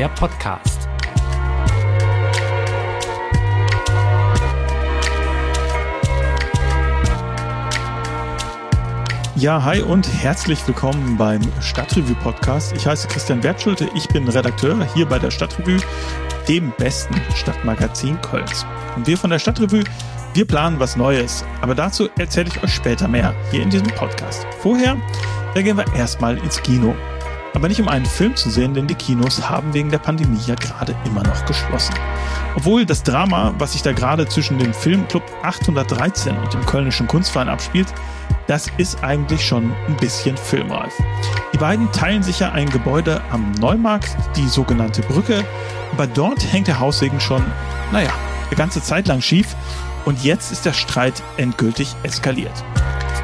der Podcast. Ja, hi und herzlich willkommen beim Stadtrevue Podcast. Ich heiße Christian Wertschulte, ich bin Redakteur hier bei der Stadtrevue, dem besten Stadtmagazin Kölns. Und wir von der Stadtrevue, wir planen was Neues, aber dazu erzähle ich euch später mehr hier in diesem Podcast. Vorher, da gehen wir erstmal ins Kino. Aber nicht um einen Film zu sehen, denn die Kinos haben wegen der Pandemie ja gerade immer noch geschlossen. Obwohl das Drama, was sich da gerade zwischen dem Filmclub 813 und dem Kölnischen Kunstverein abspielt, das ist eigentlich schon ein bisschen filmreif. Die beiden teilen sich ja ein Gebäude am Neumarkt, die sogenannte Brücke, aber dort hängt der Haussegen schon, naja, eine ganze Zeit lang schief und jetzt ist der Streit endgültig eskaliert.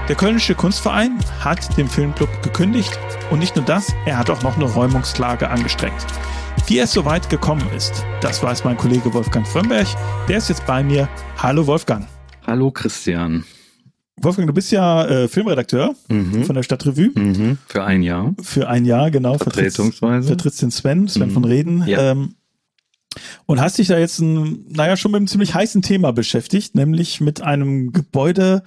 Der Kölnische Kunstverein hat dem Filmclub gekündigt und nicht nur das, er hat auch noch eine Räumungsklage angestrengt. Wie es soweit gekommen ist, das weiß mein Kollege Wolfgang Frömberg. Der ist jetzt bei mir. Hallo Wolfgang. Hallo Christian. Wolfgang, du bist ja äh, Filmredakteur mhm. von der Stadtrevue. Mhm. Für ein Jahr. Für ein Jahr, genau. Vertretungsweise. Vertrittst den Sven, Sven mhm. von Reden. Ja. Ähm, und hast dich da jetzt, ein, naja, schon mit einem ziemlich heißen Thema beschäftigt, nämlich mit einem Gebäude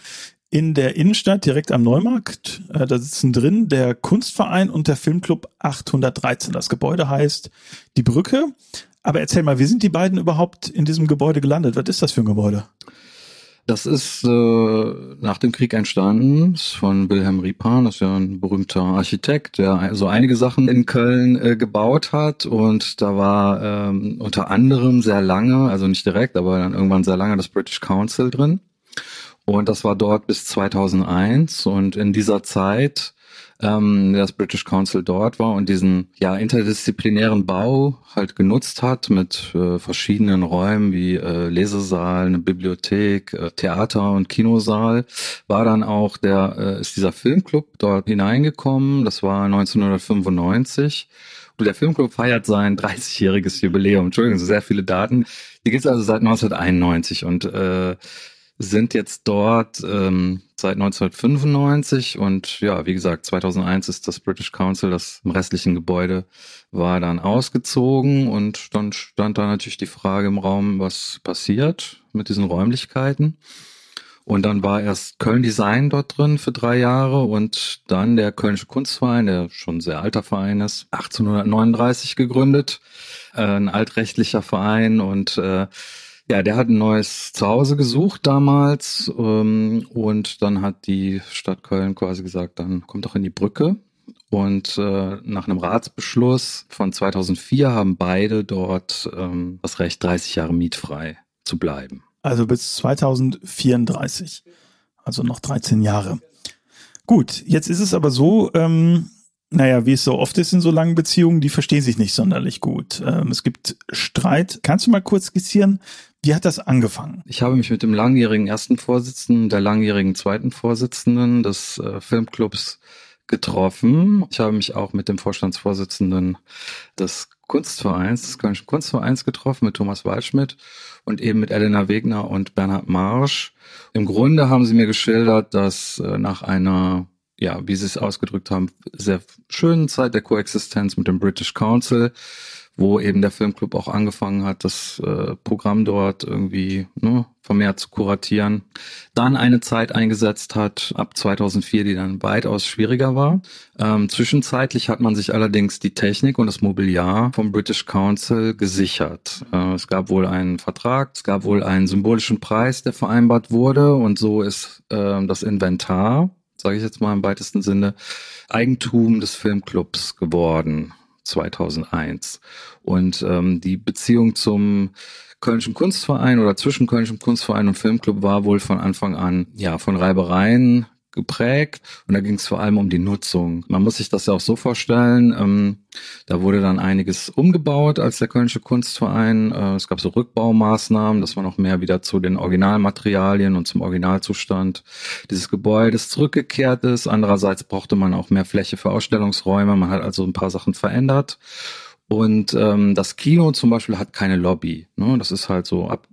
in der Innenstadt, direkt am Neumarkt. Äh, da sitzen drin der Kunstverein und der Filmclub 813. Das Gebäude heißt Die Brücke. Aber erzähl mal, wie sind die beiden überhaupt in diesem Gebäude gelandet? Was ist das für ein Gebäude? Das ist äh, nach dem Krieg entstanden, von Wilhelm Riepan, das ist ja ein berühmter Architekt, der so einige Sachen in Köln äh, gebaut hat und da war ähm, unter anderem sehr lange, also nicht direkt, aber dann irgendwann sehr lange das British Council drin und das war dort bis 2001 und in dieser Zeit ähm, das British Council dort war und diesen ja interdisziplinären Bau halt genutzt hat mit äh, verschiedenen Räumen wie äh, Lesesaal, eine Bibliothek, äh, Theater und Kinosaal, war dann auch der äh, ist dieser Filmclub dort hineingekommen. Das war 1995. Und der Filmclub feiert sein 30-jähriges Jubiläum. Entschuldigung, sehr viele Daten. Die gibt es also seit 1991 und äh, sind jetzt dort ähm, seit 1995 und ja, wie gesagt, 2001 ist das British Council, das im restlichen Gebäude war dann ausgezogen und dann stand da natürlich die Frage im Raum, was passiert mit diesen Räumlichkeiten. Und dann war erst Köln Design dort drin für drei Jahre und dann der Kölnische Kunstverein, der schon sehr alter Verein ist, 1839 gegründet, äh, ein altrechtlicher Verein und äh, ja, der hat ein neues Zuhause gesucht damals ähm, und dann hat die Stadt Köln quasi gesagt, dann kommt doch in die Brücke. Und äh, nach einem Ratsbeschluss von 2004 haben beide dort ähm, das Recht, 30 Jahre mietfrei zu bleiben. Also bis 2034, also noch 13 Jahre. Gut, jetzt ist es aber so, ähm, naja, wie es so oft ist in so langen Beziehungen, die verstehen sich nicht sonderlich gut. Ähm, es gibt Streit. Kannst du mal kurz skizzieren, wie hat das angefangen? Ich habe mich mit dem langjährigen ersten Vorsitzenden, der langjährigen zweiten Vorsitzenden des äh, Filmclubs getroffen. Ich habe mich auch mit dem Vorstandsvorsitzenden des Kunstvereins, des Kölnischen Kunstvereins getroffen, mit Thomas Waldschmidt und eben mit Elena Wegner und Bernhard Marsch. Im Grunde haben sie mir geschildert, dass äh, nach einer ja, wie sie es ausgedrückt haben, sehr schönen Zeit der Koexistenz mit dem British Council wo eben der Filmclub auch angefangen hat, das äh, Programm dort irgendwie ne, vermehrt zu kuratieren. Dann eine Zeit eingesetzt hat, ab 2004, die dann weitaus schwieriger war. Ähm, zwischenzeitlich hat man sich allerdings die Technik und das Mobiliar vom British Council gesichert. Äh, es gab wohl einen Vertrag, es gab wohl einen symbolischen Preis, der vereinbart wurde und so ist äh, das Inventar, sage ich jetzt mal im weitesten Sinne, Eigentum des Filmclubs geworden. 2001. Und ähm, die Beziehung zum Kölnischen Kunstverein oder zwischen Kölnischem Kunstverein und Filmclub war wohl von Anfang an ja von Reibereien geprägt und da ging es vor allem um die Nutzung. Man muss sich das ja auch so vorstellen, ähm, da wurde dann einiges umgebaut als der Kölnische Kunstverein. Äh, es gab so Rückbaumaßnahmen, dass man noch mehr wieder zu den Originalmaterialien und zum Originalzustand dieses Gebäudes zurückgekehrt ist. Andererseits brauchte man auch mehr Fläche für Ausstellungsräume. Man hat also ein paar Sachen verändert. Und ähm, das Kino zum Beispiel hat keine Lobby. Ne? Das ist halt so ab,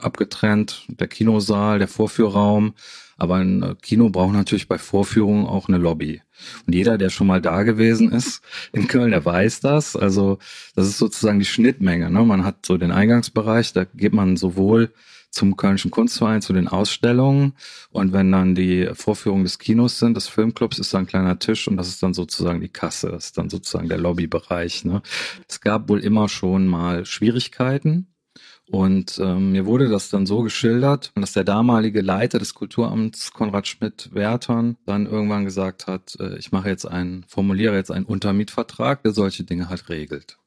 abgetrennt, der Kinosaal, der Vorführraum. Aber ein äh, Kino braucht natürlich bei Vorführungen auch eine Lobby. Und jeder, der schon mal da gewesen ist in Köln, der weiß das. Also das ist sozusagen die Schnittmenge. Ne? Man hat so den Eingangsbereich, da geht man sowohl zum Kölnischen Kunstverein, zu den Ausstellungen. Und wenn dann die Vorführungen des Kinos sind, des Filmclubs, ist da ein kleiner Tisch und das ist dann sozusagen die Kasse, das ist dann sozusagen der Lobbybereich. Ne? Es gab wohl immer schon mal Schwierigkeiten. Und ähm, mir wurde das dann so geschildert, dass der damalige Leiter des Kulturamts, Konrad Schmidt-Wertern, dann irgendwann gesagt hat, äh, ich mache jetzt einen, formuliere jetzt einen Untermietvertrag, der solche Dinge halt regelt.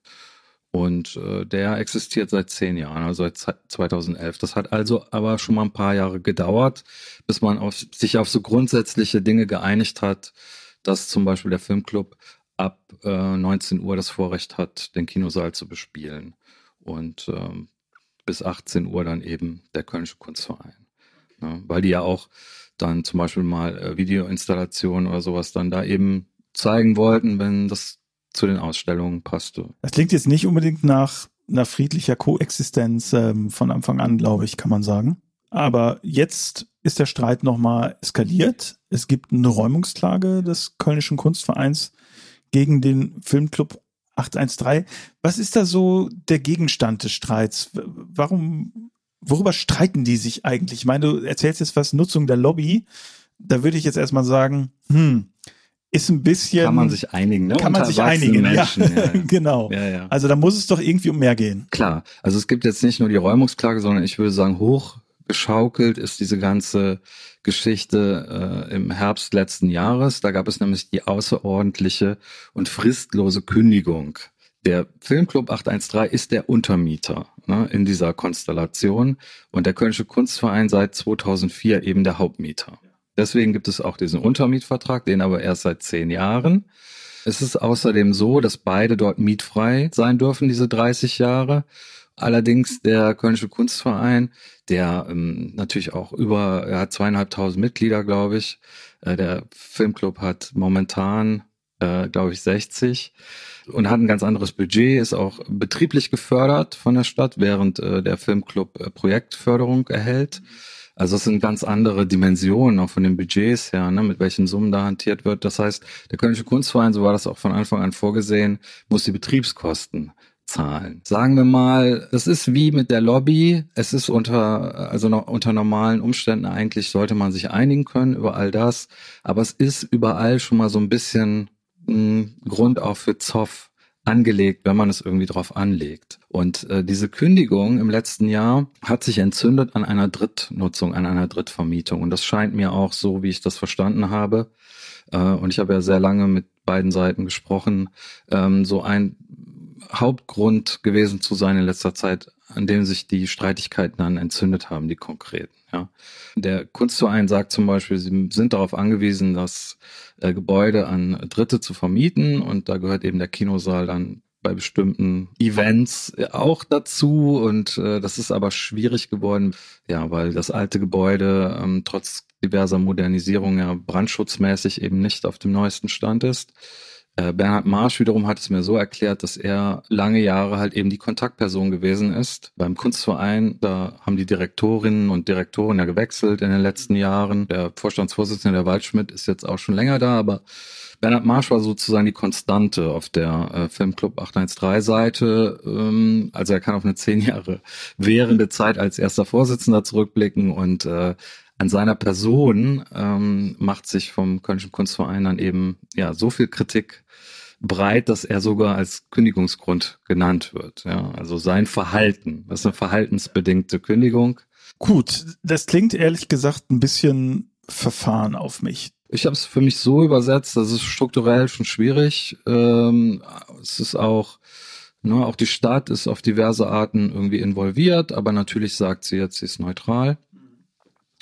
Und äh, der existiert seit zehn Jahren, also seit 2011. Das hat also aber schon mal ein paar Jahre gedauert, bis man auf, sich auf so grundsätzliche Dinge geeinigt hat, dass zum Beispiel der Filmclub ab äh, 19 Uhr das Vorrecht hat, den Kinosaal zu bespielen. Und ähm, bis 18 Uhr dann eben der Kölnische Kunstverein. Ne? Weil die ja auch dann zum Beispiel mal äh, Videoinstallationen oder sowas dann da eben zeigen wollten, wenn das zu den Ausstellungen passte. Das klingt jetzt nicht unbedingt nach einer friedlicher Koexistenz ähm, von Anfang an, glaube ich, kann man sagen. Aber jetzt ist der Streit nochmal eskaliert. Es gibt eine Räumungsklage des Kölnischen Kunstvereins gegen den Filmclub 813. Was ist da so der Gegenstand des Streits? Warum, worüber streiten die sich eigentlich? Ich meine, du erzählst jetzt was Nutzung der Lobby. Da würde ich jetzt erstmal sagen, hm, ist ein bisschen. Kann man sich einigen, ne? Kann man sich einigen, Menschen, ja. ja. genau. Ja, ja. Also da muss es doch irgendwie um mehr gehen. Klar. Also es gibt jetzt nicht nur die Räumungsklage, sondern ich würde sagen, hochgeschaukelt ist diese ganze Geschichte äh, im Herbst letzten Jahres. Da gab es nämlich die außerordentliche und fristlose Kündigung. Der Filmclub 813 ist der Untermieter ne, in dieser Konstellation und der Kölnische Kunstverein seit 2004 eben der Hauptmieter. Deswegen gibt es auch diesen Untermietvertrag, den aber erst seit zehn Jahren. Es ist außerdem so, dass beide dort mietfrei sein dürfen, diese 30 Jahre. Allerdings der Kölnische Kunstverein, der ähm, natürlich auch über, er hat zweieinhalbtausend Mitglieder, glaube ich. Äh, der Filmclub hat momentan, äh, glaube ich, 60 und hat ein ganz anderes Budget, ist auch betrieblich gefördert von der Stadt, während äh, der Filmclub äh, Projektförderung erhält. Also es sind ganz andere Dimensionen auch von den Budgets her, ne, mit welchen Summen da hantiert wird. Das heißt, der Kölnische Kunstverein, so war das auch von Anfang an vorgesehen, muss die Betriebskosten zahlen. Sagen wir mal, das ist wie mit der Lobby. Es ist unter, also unter normalen Umständen eigentlich sollte man sich einigen können über all das. Aber es ist überall schon mal so ein bisschen ein Grund auch für Zoff angelegt, wenn man es irgendwie drauf anlegt. Und äh, diese Kündigung im letzten Jahr hat sich entzündet an einer Drittnutzung, an einer Drittvermietung. Und das scheint mir auch so, wie ich das verstanden habe. Äh, und ich habe ja sehr lange mit beiden Seiten gesprochen, ähm, so ein Hauptgrund gewesen zu sein in letzter Zeit, an dem sich die Streitigkeiten dann entzündet haben, die konkreten. Ja. Der Kunstverein sagt zum Beispiel, sie sind darauf angewiesen, das äh, Gebäude an Dritte zu vermieten und da gehört eben der Kinosaal dann bei bestimmten Events auch dazu und äh, das ist aber schwierig geworden, ja, weil das alte Gebäude ähm, trotz diverser Modernisierung ja brandschutzmäßig eben nicht auf dem neuesten Stand ist. Äh, Bernhard Marsch wiederum hat es mir so erklärt, dass er lange Jahre halt eben die Kontaktperson gewesen ist. Beim Kunstverein, da haben die Direktorinnen und Direktoren ja gewechselt in den letzten Jahren. Der Vorstandsvorsitzende der Waldschmidt ist jetzt auch schon länger da, aber Bernhard Marsch war sozusagen die Konstante auf der äh, Filmclub 813 Seite. Ähm, also er kann auf eine zehn Jahre währende Zeit als erster Vorsitzender zurückblicken und äh, an seiner Person ähm, macht sich vom Kölnischen Kunstverein dann eben ja so viel Kritik breit, dass er sogar als Kündigungsgrund genannt wird. Ja, also sein Verhalten, das ist eine verhaltensbedingte Kündigung. Gut, das klingt ehrlich gesagt ein bisschen verfahren auf mich. Ich habe es für mich so übersetzt, das ist strukturell schon schwierig. Ähm, es ist auch, ne, auch die Stadt ist auf diverse Arten irgendwie involviert, aber natürlich sagt sie jetzt, sie ist neutral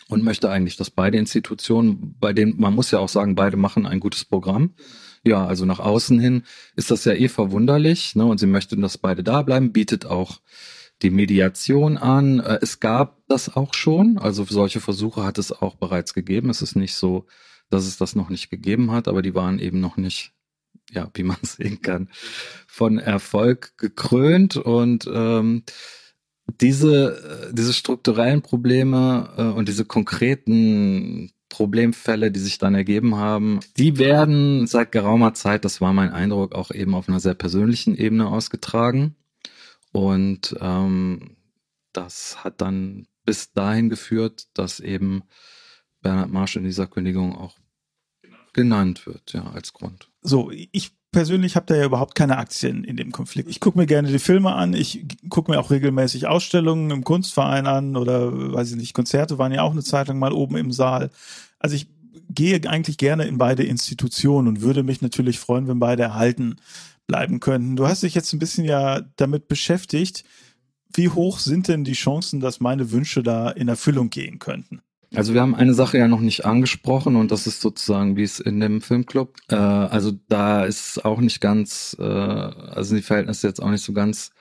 und möchte eigentlich, dass beide Institutionen, bei denen man muss ja auch sagen, beide machen ein gutes Programm. Ja, also nach außen hin ist das ja eh verwunderlich, ne? Und sie möchte, dass beide da bleiben, bietet auch die Mediation an. Äh, es gab das auch schon, also solche Versuche hat es auch bereits gegeben. Es ist nicht so, dass es das noch nicht gegeben hat, aber die waren eben noch nicht ja, wie man sehen kann, von Erfolg gekrönt und ähm, diese, äh, diese strukturellen Probleme äh, und diese konkreten Problemfälle, die sich dann ergeben haben, die werden seit geraumer Zeit, das war mein Eindruck, auch eben auf einer sehr persönlichen Ebene ausgetragen. Und ähm, das hat dann bis dahin geführt, dass eben Bernhard Marsch in dieser Kündigung auch genannt wird, ja, als Grund. So, ich persönlich habe da ja überhaupt keine Aktien in dem Konflikt. Ich gucke mir gerne die Filme an, ich gucke mir auch regelmäßig Ausstellungen im Kunstverein an oder weiß ich nicht, Konzerte waren ja auch eine Zeit lang mal oben im Saal. Also ich gehe eigentlich gerne in beide Institutionen und würde mich natürlich freuen, wenn beide erhalten bleiben könnten. Du hast dich jetzt ein bisschen ja damit beschäftigt. Wie hoch sind denn die Chancen, dass meine Wünsche da in Erfüllung gehen könnten? Also wir haben eine Sache ja noch nicht angesprochen und das ist sozusagen wie es in dem Filmclub. Äh, also da ist auch nicht ganz, äh, also die Verhältnisse jetzt auch nicht so ganz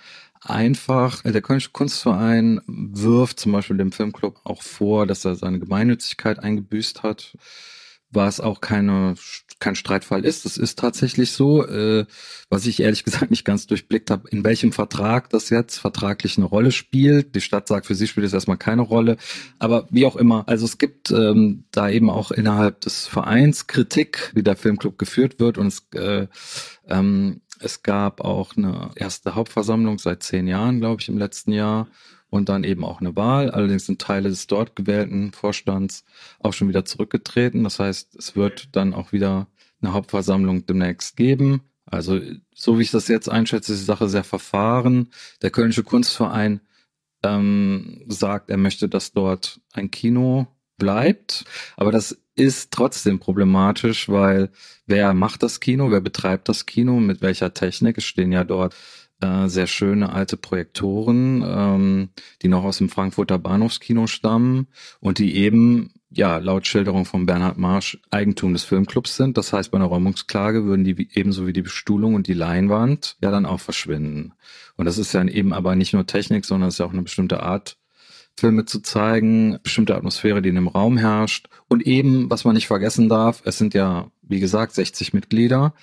einfach. Der Kölnische Kunstverein wirft zum Beispiel dem Filmclub auch vor, dass er seine Gemeinnützigkeit eingebüßt hat was auch keine, kein Streitfall ist. Das ist tatsächlich so, äh, was ich ehrlich gesagt nicht ganz durchblickt habe, in welchem Vertrag das jetzt vertraglich eine Rolle spielt. Die Stadt sagt, für sie spielt es erstmal keine Rolle. Aber wie auch immer, also es gibt ähm, da eben auch innerhalb des Vereins Kritik, wie der Filmclub geführt wird. Und es, äh, ähm, es gab auch eine erste Hauptversammlung seit zehn Jahren, glaube ich, im letzten Jahr und dann eben auch eine Wahl. Allerdings sind Teile des dort gewählten Vorstands auch schon wieder zurückgetreten. Das heißt, es wird dann auch wieder eine Hauptversammlung demnächst geben. Also so wie ich das jetzt einschätze, ist die Sache sehr verfahren. Der Kölnische Kunstverein ähm, sagt, er möchte, dass dort ein Kino bleibt. Aber das ist trotzdem problematisch, weil wer macht das Kino, wer betreibt das Kino, mit welcher Technik? Es stehen ja dort äh, sehr schöne alte Projektoren, ähm, die noch aus dem Frankfurter Bahnhofskino stammen und die eben ja, laut Schilderung von Bernhard Marsch Eigentum des Filmclubs sind. Das heißt, bei einer Räumungsklage würden die ebenso wie die Bestuhlung und die Leinwand ja dann auch verschwinden. Und das ist ja eben aber nicht nur Technik, sondern es ist ja auch eine bestimmte Art, Filme zu zeigen, bestimmte Atmosphäre, die in dem Raum herrscht. Und eben, was man nicht vergessen darf, es sind ja, wie gesagt, 60 Mitglieder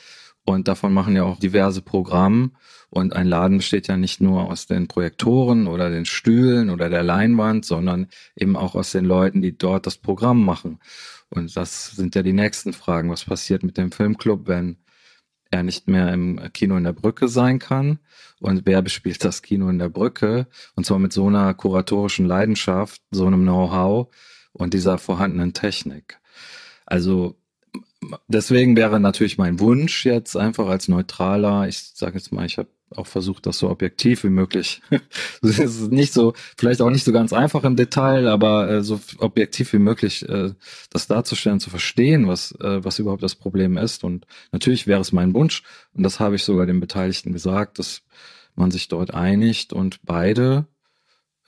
und davon machen ja auch diverse Programme. Und ein Laden besteht ja nicht nur aus den Projektoren oder den Stühlen oder der Leinwand, sondern eben auch aus den Leuten, die dort das Programm machen. Und das sind ja die nächsten Fragen. Was passiert mit dem Filmclub, wenn er nicht mehr im Kino in der Brücke sein kann? Und wer bespielt das Kino in der Brücke? Und zwar mit so einer kuratorischen Leidenschaft, so einem Know-how und dieser vorhandenen Technik. Also deswegen wäre natürlich mein Wunsch jetzt einfach als neutraler, ich sage jetzt mal, ich habe auch versucht, das so objektiv wie möglich. Es ist nicht so, vielleicht auch nicht so ganz einfach im Detail, aber äh, so objektiv wie möglich äh, das darzustellen, zu verstehen, was, äh, was überhaupt das Problem ist. Und natürlich wäre es mein Wunsch, und das habe ich sogar den Beteiligten gesagt, dass man sich dort einigt und beide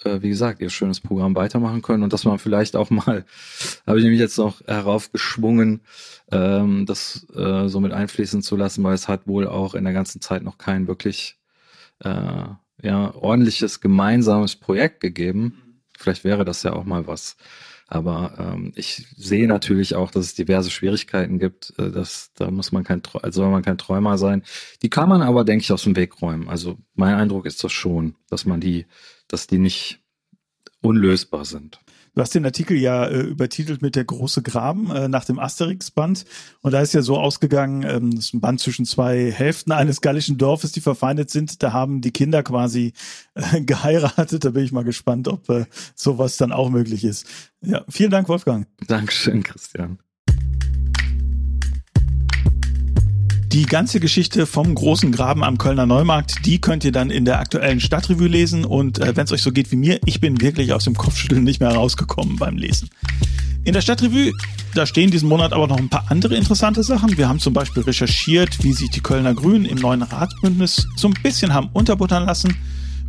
äh, wie gesagt, ihr schönes Programm weitermachen können und dass man vielleicht auch mal, habe ich nämlich jetzt noch heraufgeschwungen, ähm, das äh, so mit einfließen zu lassen, weil es hat wohl auch in der ganzen Zeit noch kein wirklich äh, ja, ordentliches gemeinsames Projekt gegeben. Vielleicht wäre das ja auch mal was. Aber ähm, ich sehe natürlich auch, dass es diverse Schwierigkeiten gibt. Äh, dass, da muss man kein, also soll man kein Träumer sein. Die kann man aber, denke ich, aus dem Weg räumen. Also mein Eindruck ist das schon, dass man die dass die nicht unlösbar sind. Du hast den Artikel ja äh, übertitelt mit der große Graben äh, nach dem Asterix-Band. Und da ist ja so ausgegangen, ähm, das ist ein Band zwischen zwei Hälften eines gallischen Dorfes, die verfeindet sind. Da haben die Kinder quasi äh, geheiratet. Da bin ich mal gespannt, ob äh, sowas dann auch möglich ist. Ja, vielen Dank, Wolfgang. Dankeschön, Christian. Die ganze Geschichte vom großen Graben am Kölner Neumarkt, die könnt ihr dann in der aktuellen Stadtrevue lesen. Und äh, wenn es euch so geht wie mir, ich bin wirklich aus dem Kopfschütteln nicht mehr rausgekommen beim Lesen. In der Stadtrevue, da stehen diesen Monat aber noch ein paar andere interessante Sachen. Wir haben zum Beispiel recherchiert, wie sich die Kölner Grünen im neuen Ratsbündnis so ein bisschen haben unterbuttern lassen.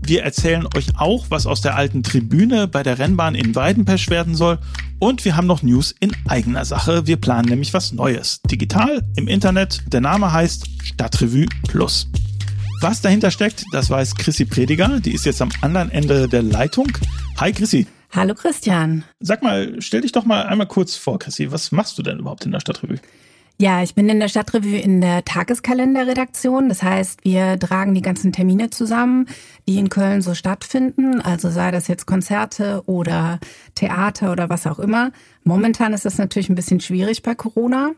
Wir erzählen euch auch, was aus der alten Tribüne bei der Rennbahn in Weidenpesch werden soll. Und wir haben noch News in eigener Sache. Wir planen nämlich was Neues. Digital, im Internet. Der Name heißt Stadtrevue Plus. Was dahinter steckt, das weiß Chrissy Prediger. Die ist jetzt am anderen Ende der Leitung. Hi Chrissy. Hallo Christian. Sag mal, stell dich doch mal einmal kurz vor, Chrissy. Was machst du denn überhaupt in der Stadtrevue? Ja, ich bin in der Stadtrevue in der Tageskalenderredaktion. Das heißt, wir tragen die ganzen Termine zusammen, die in Köln so stattfinden. Also sei das jetzt Konzerte oder Theater oder was auch immer. Momentan ist das natürlich ein bisschen schwierig bei Corona.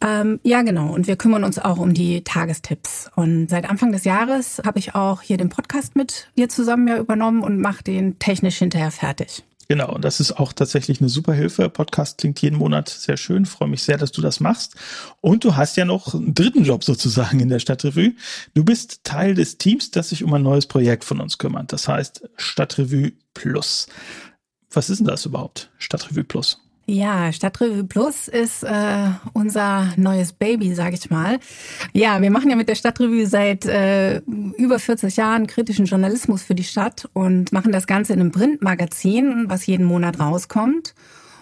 Ähm, ja, genau. Und wir kümmern uns auch um die Tagestipps. Und seit Anfang des Jahres habe ich auch hier den Podcast mit dir zusammen ja übernommen und mache den technisch hinterher fertig. Genau, und das ist auch tatsächlich eine super Hilfe. Podcast klingt jeden Monat sehr schön. Freue mich sehr, dass du das machst. Und du hast ja noch einen dritten Job sozusagen in der Stadtrevue. Du bist Teil des Teams, das sich um ein neues Projekt von uns kümmert. Das heißt Stadtrevue Plus. Was ist denn das überhaupt? Stadtrevue Plus. Ja, Stadtrevue Plus ist äh, unser neues Baby, sage ich mal. Ja, wir machen ja mit der Stadtrevue seit äh, über 40 Jahren kritischen Journalismus für die Stadt und machen das Ganze in einem Printmagazin, was jeden Monat rauskommt.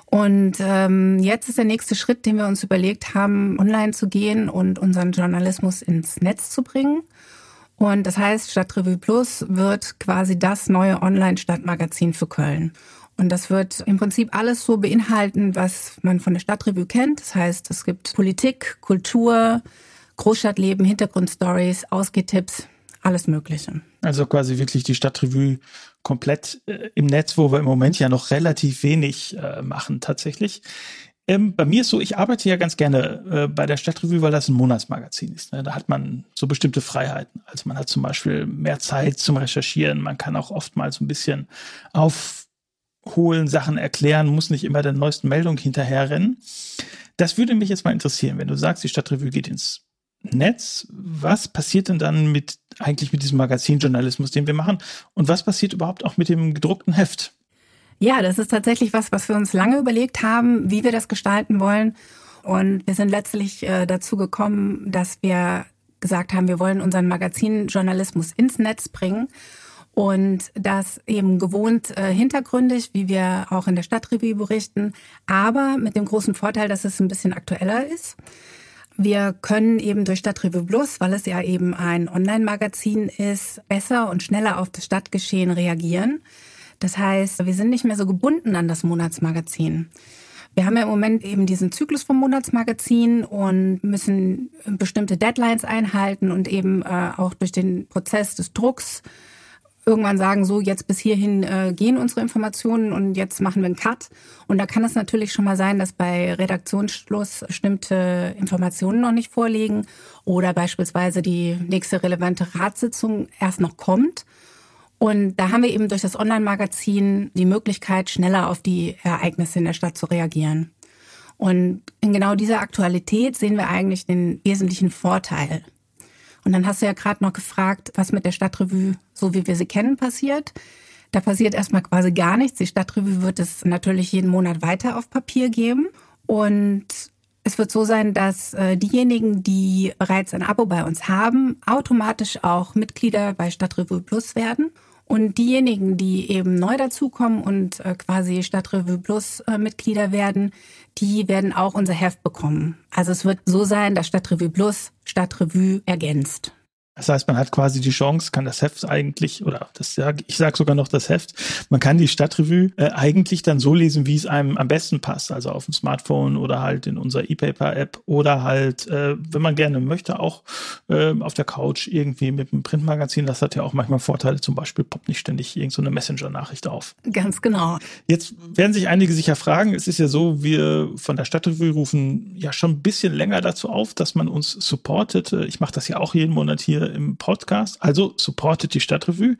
Und ähm, jetzt ist der nächste Schritt, den wir uns überlegt haben, online zu gehen und unseren Journalismus ins Netz zu bringen. Und das heißt, Stadtrevue Plus wird quasi das neue Online-Stadtmagazin für Köln. Und das wird im Prinzip alles so beinhalten, was man von der Stadtrevue kennt. Das heißt, es gibt Politik, Kultur, Großstadtleben, Hintergrundstories, Ausgehtipps, alles Mögliche. Also quasi wirklich die Stadtrevue komplett äh, im Netz, wo wir im Moment ja noch relativ wenig äh, machen tatsächlich. Ähm, bei mir ist so, ich arbeite ja ganz gerne äh, bei der Stadtrevue, weil das ein Monatsmagazin ist. Ne? Da hat man so bestimmte Freiheiten. Also man hat zum Beispiel mehr Zeit zum Recherchieren. Man kann auch oftmals ein bisschen auf holen, Sachen erklären, muss nicht immer der neuesten Meldung hinterherrennen. Das würde mich jetzt mal interessieren, wenn du sagst, die Stadtrevue geht ins Netz, was passiert denn dann mit eigentlich mit diesem Magazinjournalismus, den wir machen? Und was passiert überhaupt auch mit dem gedruckten Heft? Ja, das ist tatsächlich was, was wir uns lange überlegt haben, wie wir das gestalten wollen. Und wir sind letztlich äh, dazu gekommen, dass wir gesagt haben, wir wollen unseren Magazinjournalismus ins Netz bringen und das eben gewohnt äh, hintergründig, wie wir auch in der Stadtrevue berichten, aber mit dem großen Vorteil, dass es ein bisschen aktueller ist. Wir können eben durch Stadtrevue Plus, weil es ja eben ein Online-Magazin ist, besser und schneller auf das Stadtgeschehen reagieren. Das heißt, wir sind nicht mehr so gebunden an das Monatsmagazin. Wir haben ja im Moment eben diesen Zyklus vom Monatsmagazin und müssen bestimmte Deadlines einhalten und eben äh, auch durch den Prozess des Drucks irgendwann sagen, so jetzt bis hierhin äh, gehen unsere Informationen und jetzt machen wir einen Cut. Und da kann es natürlich schon mal sein, dass bei Redaktionsschluss bestimmte Informationen noch nicht vorliegen oder beispielsweise die nächste relevante Ratssitzung erst noch kommt. Und da haben wir eben durch das Online-Magazin die Möglichkeit, schneller auf die Ereignisse in der Stadt zu reagieren. Und in genau dieser Aktualität sehen wir eigentlich den wesentlichen Vorteil und dann hast du ja gerade noch gefragt, was mit der Stadtrevue, so wie wir sie kennen, passiert. Da passiert erstmal quasi gar nichts. Die Stadtrevue wird es natürlich jeden Monat weiter auf Papier geben. Und es wird so sein, dass äh, diejenigen, die bereits ein Abo bei uns haben, automatisch auch Mitglieder bei Stadtrevue Plus werden. Und diejenigen, die eben neu dazukommen und äh, quasi Stadtrevue Plus äh, Mitglieder werden, die werden auch unser Heft bekommen. Also es wird so sein, dass Stadtrevue Plus Stadtrevue ergänzt. Das heißt, man hat quasi die Chance, kann das Heft eigentlich, oder das sag, ich sage sogar noch das Heft, man kann die Stadtrevue äh, eigentlich dann so lesen, wie es einem am besten passt, also auf dem Smartphone oder halt in unserer E-Paper-App oder halt, äh, wenn man gerne möchte, auch äh, auf der Couch irgendwie mit einem Printmagazin. Das hat ja auch manchmal Vorteile, zum Beispiel poppt nicht ständig irgendeine so Messenger-Nachricht auf. Ganz genau. Jetzt werden sich einige sicher fragen, es ist ja so, wir von der Stadtrevue rufen ja schon ein bisschen länger dazu auf, dass man uns supportet. Ich mache das ja auch jeden Monat hier im Podcast. Also supportet die Stadtrevue.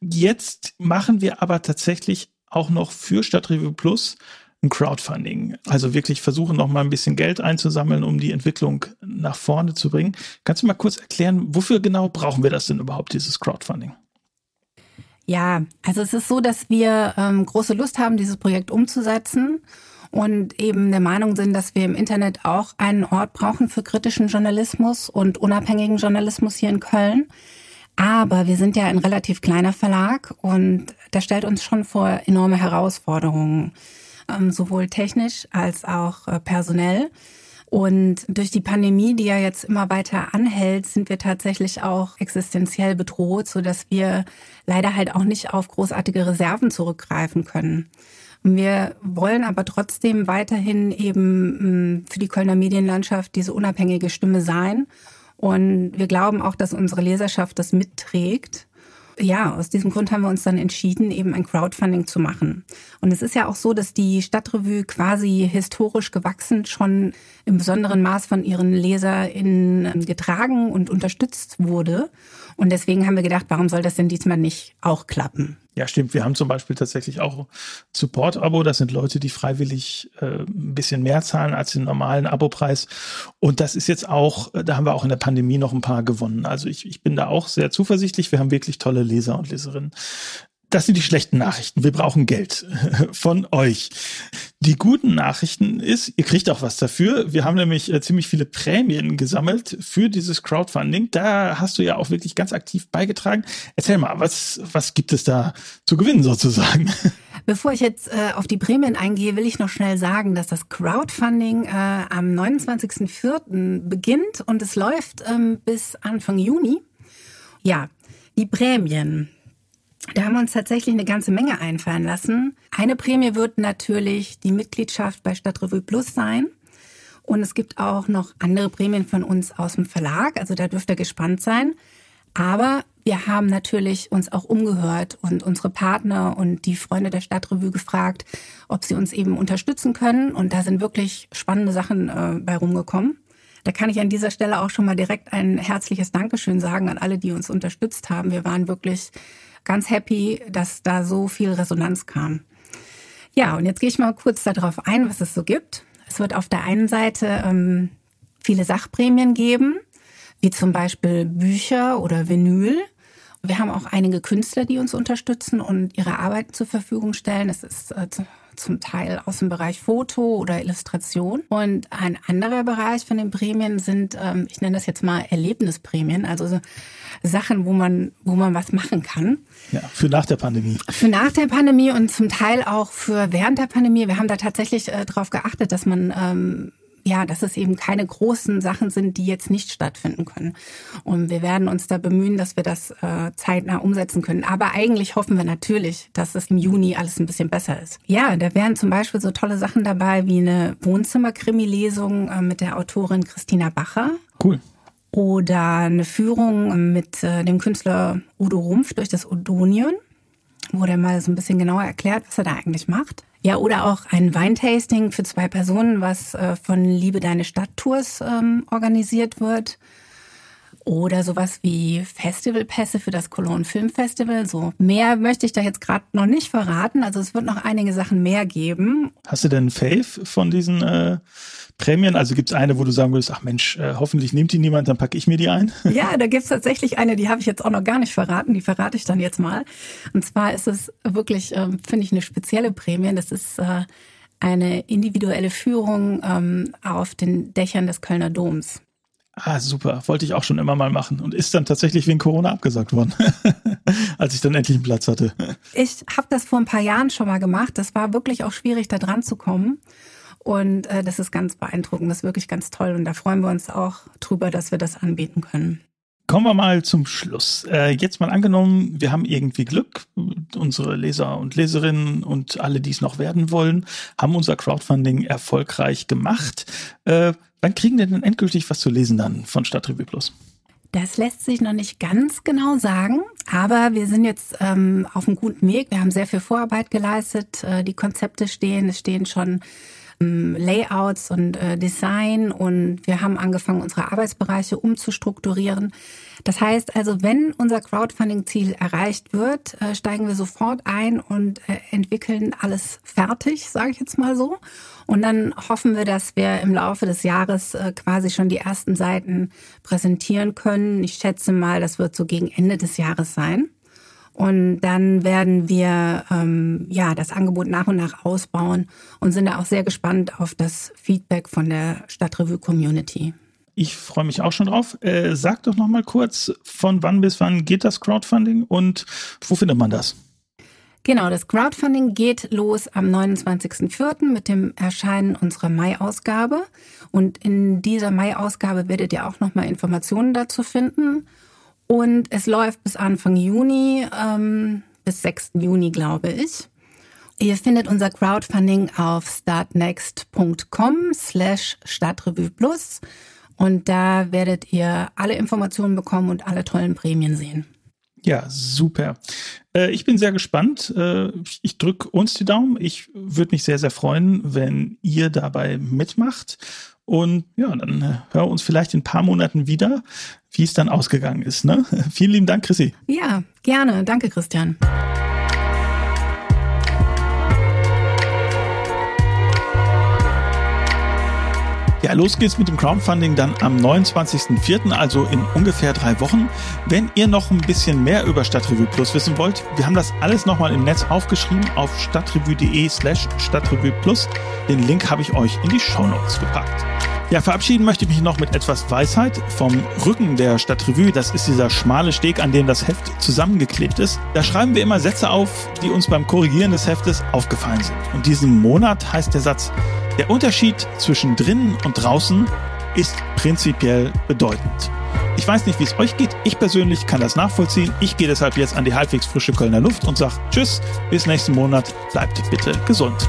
Jetzt machen wir aber tatsächlich auch noch für Stadtrevue Plus ein Crowdfunding. Also wirklich versuchen noch mal ein bisschen Geld einzusammeln, um die Entwicklung nach vorne zu bringen. Kannst du mal kurz erklären, wofür genau brauchen wir das denn überhaupt, dieses Crowdfunding? Ja, also es ist so, dass wir ähm, große Lust haben, dieses Projekt umzusetzen und eben der Meinung sind, dass wir im Internet auch einen Ort brauchen für kritischen Journalismus und unabhängigen Journalismus hier in Köln. Aber wir sind ja ein relativ kleiner Verlag und das stellt uns schon vor enorme Herausforderungen, ähm, sowohl technisch als auch äh, personell. Und durch die Pandemie, die ja jetzt immer weiter anhält, sind wir tatsächlich auch existenziell bedroht, so dass wir leider halt auch nicht auf großartige Reserven zurückgreifen können. Wir wollen aber trotzdem weiterhin eben mm, für die Kölner Medienlandschaft diese unabhängige Stimme sein. Und wir glauben auch, dass unsere Leserschaft das mitträgt ja, aus diesem Grund haben wir uns dann entschieden, eben ein Crowdfunding zu machen. Und es ist ja auch so, dass die Stadtrevue quasi historisch gewachsen schon im besonderen Maß von ihren LeserInnen getragen und unterstützt wurde. Und deswegen haben wir gedacht, warum soll das denn diesmal nicht auch klappen? Ja, stimmt. Wir haben zum Beispiel tatsächlich auch Support-Abo. Das sind Leute, die freiwillig äh, ein bisschen mehr zahlen als den normalen Abopreis. Und das ist jetzt auch, da haben wir auch in der Pandemie noch ein paar gewonnen. Also ich, ich bin da auch sehr zuversichtlich. Wir haben wirklich tolle Leser und Leserinnen. Das sind die schlechten Nachrichten. Wir brauchen Geld von euch. Die guten Nachrichten ist, ihr kriegt auch was dafür. Wir haben nämlich äh, ziemlich viele Prämien gesammelt für dieses Crowdfunding. Da hast du ja auch wirklich ganz aktiv beigetragen. Erzähl mal, was, was gibt es da zu gewinnen sozusagen? Bevor ich jetzt äh, auf die Prämien eingehe, will ich noch schnell sagen, dass das Crowdfunding äh, am 29.04. beginnt und es läuft ähm, bis Anfang Juni. Ja, die Prämien. Da haben wir uns tatsächlich eine ganze Menge einfallen lassen. Eine Prämie wird natürlich die Mitgliedschaft bei Stadtrevue Plus sein. Und es gibt auch noch andere Prämien von uns aus dem Verlag. Also da dürft ihr gespannt sein. Aber wir haben natürlich uns auch umgehört und unsere Partner und die Freunde der Stadtrevue gefragt, ob sie uns eben unterstützen können. Und da sind wirklich spannende Sachen äh, bei rumgekommen. Da kann ich an dieser Stelle auch schon mal direkt ein herzliches Dankeschön sagen an alle, die uns unterstützt haben. Wir waren wirklich ganz happy, dass da so viel Resonanz kam. Ja, und jetzt gehe ich mal kurz darauf ein, was es so gibt. Es wird auf der einen Seite ähm, viele Sachprämien geben, wie zum Beispiel Bücher oder Vinyl. Wir haben auch einige Künstler, die uns unterstützen und ihre Arbeit zur Verfügung stellen. Es ist äh, zum Teil aus dem Bereich Foto oder Illustration. Und ein anderer Bereich von den Prämien sind, ähm, ich nenne das jetzt mal Erlebnisprämien, also so Sachen, wo man, wo man was machen kann. Ja, für nach der Pandemie. Für nach der Pandemie und zum Teil auch für während der Pandemie. Wir haben da tatsächlich äh, darauf geachtet, dass man ähm, ja, dass es eben keine großen Sachen sind, die jetzt nicht stattfinden können. Und wir werden uns da bemühen, dass wir das äh, zeitnah umsetzen können. Aber eigentlich hoffen wir natürlich, dass es im Juni alles ein bisschen besser ist. Ja, da wären zum Beispiel so tolle Sachen dabei wie eine Wohnzimmer-Krimi-Lesung äh, mit der Autorin Christina Bacher. Cool. Oder eine Führung mit äh, dem Künstler Udo Rumpf durch das Odonion, wo der mal so ein bisschen genauer erklärt, was er da eigentlich macht. Ja, oder auch ein Weintasting für zwei Personen, was äh, von Liebe Deine Stadt Tours ähm, organisiert wird. Oder sowas wie Festivalpässe für das Cologne Film Festival. So mehr möchte ich da jetzt gerade noch nicht verraten. Also es wird noch einige Sachen mehr geben. Hast du denn einen Fave von diesen äh, Prämien? Also gibt es eine, wo du sagen würdest, ach Mensch, äh, hoffentlich nimmt die niemand, dann packe ich mir die ein? Ja, da gibt es tatsächlich eine, die habe ich jetzt auch noch gar nicht verraten. Die verrate ich dann jetzt mal. Und zwar ist es wirklich, äh, finde ich, eine spezielle Prämie. Das ist äh, eine individuelle Führung ähm, auf den Dächern des Kölner Doms. Ah, super. Wollte ich auch schon immer mal machen. Und ist dann tatsächlich wegen Corona abgesagt worden, als ich dann endlich einen Platz hatte. Ich habe das vor ein paar Jahren schon mal gemacht. Das war wirklich auch schwierig, da dran zu kommen. Und äh, das ist ganz beeindruckend. Das ist wirklich ganz toll. Und da freuen wir uns auch drüber, dass wir das anbieten können. Kommen wir mal zum Schluss. Äh, jetzt mal angenommen, wir haben irgendwie Glück. Unsere Leser und Leserinnen und alle, die es noch werden wollen, haben unser Crowdfunding erfolgreich gemacht. Äh, Wann kriegen wir denn endgültig was zu lesen dann von Stadtrevue Plus? Das lässt sich noch nicht ganz genau sagen, aber wir sind jetzt ähm, auf einem guten Weg. Wir haben sehr viel Vorarbeit geleistet. Äh, die Konzepte stehen, es stehen schon Layouts und äh, Design und wir haben angefangen, unsere Arbeitsbereiche umzustrukturieren. Das heißt also, wenn unser Crowdfunding-Ziel erreicht wird, äh, steigen wir sofort ein und äh, entwickeln alles fertig, sage ich jetzt mal so. Und dann hoffen wir, dass wir im Laufe des Jahres quasi schon die ersten Seiten präsentieren können. Ich schätze mal, das wird so gegen Ende des Jahres sein. Und dann werden wir ähm, ja das Angebot nach und nach ausbauen und sind da auch sehr gespannt auf das Feedback von der Stadtrevue Community. Ich freue mich auch schon drauf. Äh, sag doch noch mal kurz, von wann bis wann geht das Crowdfunding und wo findet man das? Genau, das Crowdfunding geht los am 29.04. mit dem Erscheinen unserer Mai-Ausgabe. Und in dieser Mai-Ausgabe werdet ihr auch nochmal Informationen dazu finden. Und es läuft bis Anfang Juni, ähm, bis 6. Juni, glaube ich. Ihr findet unser Crowdfunding auf startnext.com slash Stadtrevue Plus und da werdet ihr alle Informationen bekommen und alle tollen Prämien sehen. Ja, super. Äh, ich bin sehr gespannt. Äh, ich drücke uns die Daumen. Ich würde mich sehr, sehr freuen, wenn ihr dabei mitmacht. Und ja, dann äh, hören wir uns vielleicht in ein paar Monaten wieder, wie es dann ausgegangen ist. Ne? Vielen lieben Dank, Chrissy. Ja, gerne. Danke, Christian. Ja, los geht's mit dem Crowdfunding dann am 29.04., also in ungefähr drei Wochen. Wenn ihr noch ein bisschen mehr über Stadtrevue Plus wissen wollt, wir haben das alles nochmal im Netz aufgeschrieben auf stadtrevue.de slash Stadtrevue Plus. Den Link habe ich euch in die Shownotes gepackt. Ja, verabschieden möchte ich mich noch mit etwas Weisheit vom Rücken der Stadtrevue. Das ist dieser schmale Steg, an dem das Heft zusammengeklebt ist. Da schreiben wir immer Sätze auf, die uns beim Korrigieren des Heftes aufgefallen sind. Und diesen Monat heißt der Satz, der Unterschied zwischen drinnen und draußen ist prinzipiell bedeutend. Ich weiß nicht, wie es euch geht. Ich persönlich kann das nachvollziehen. Ich gehe deshalb jetzt an die halbwegs frische Kölner Luft und sage Tschüss, bis nächsten Monat. Bleibt bitte gesund.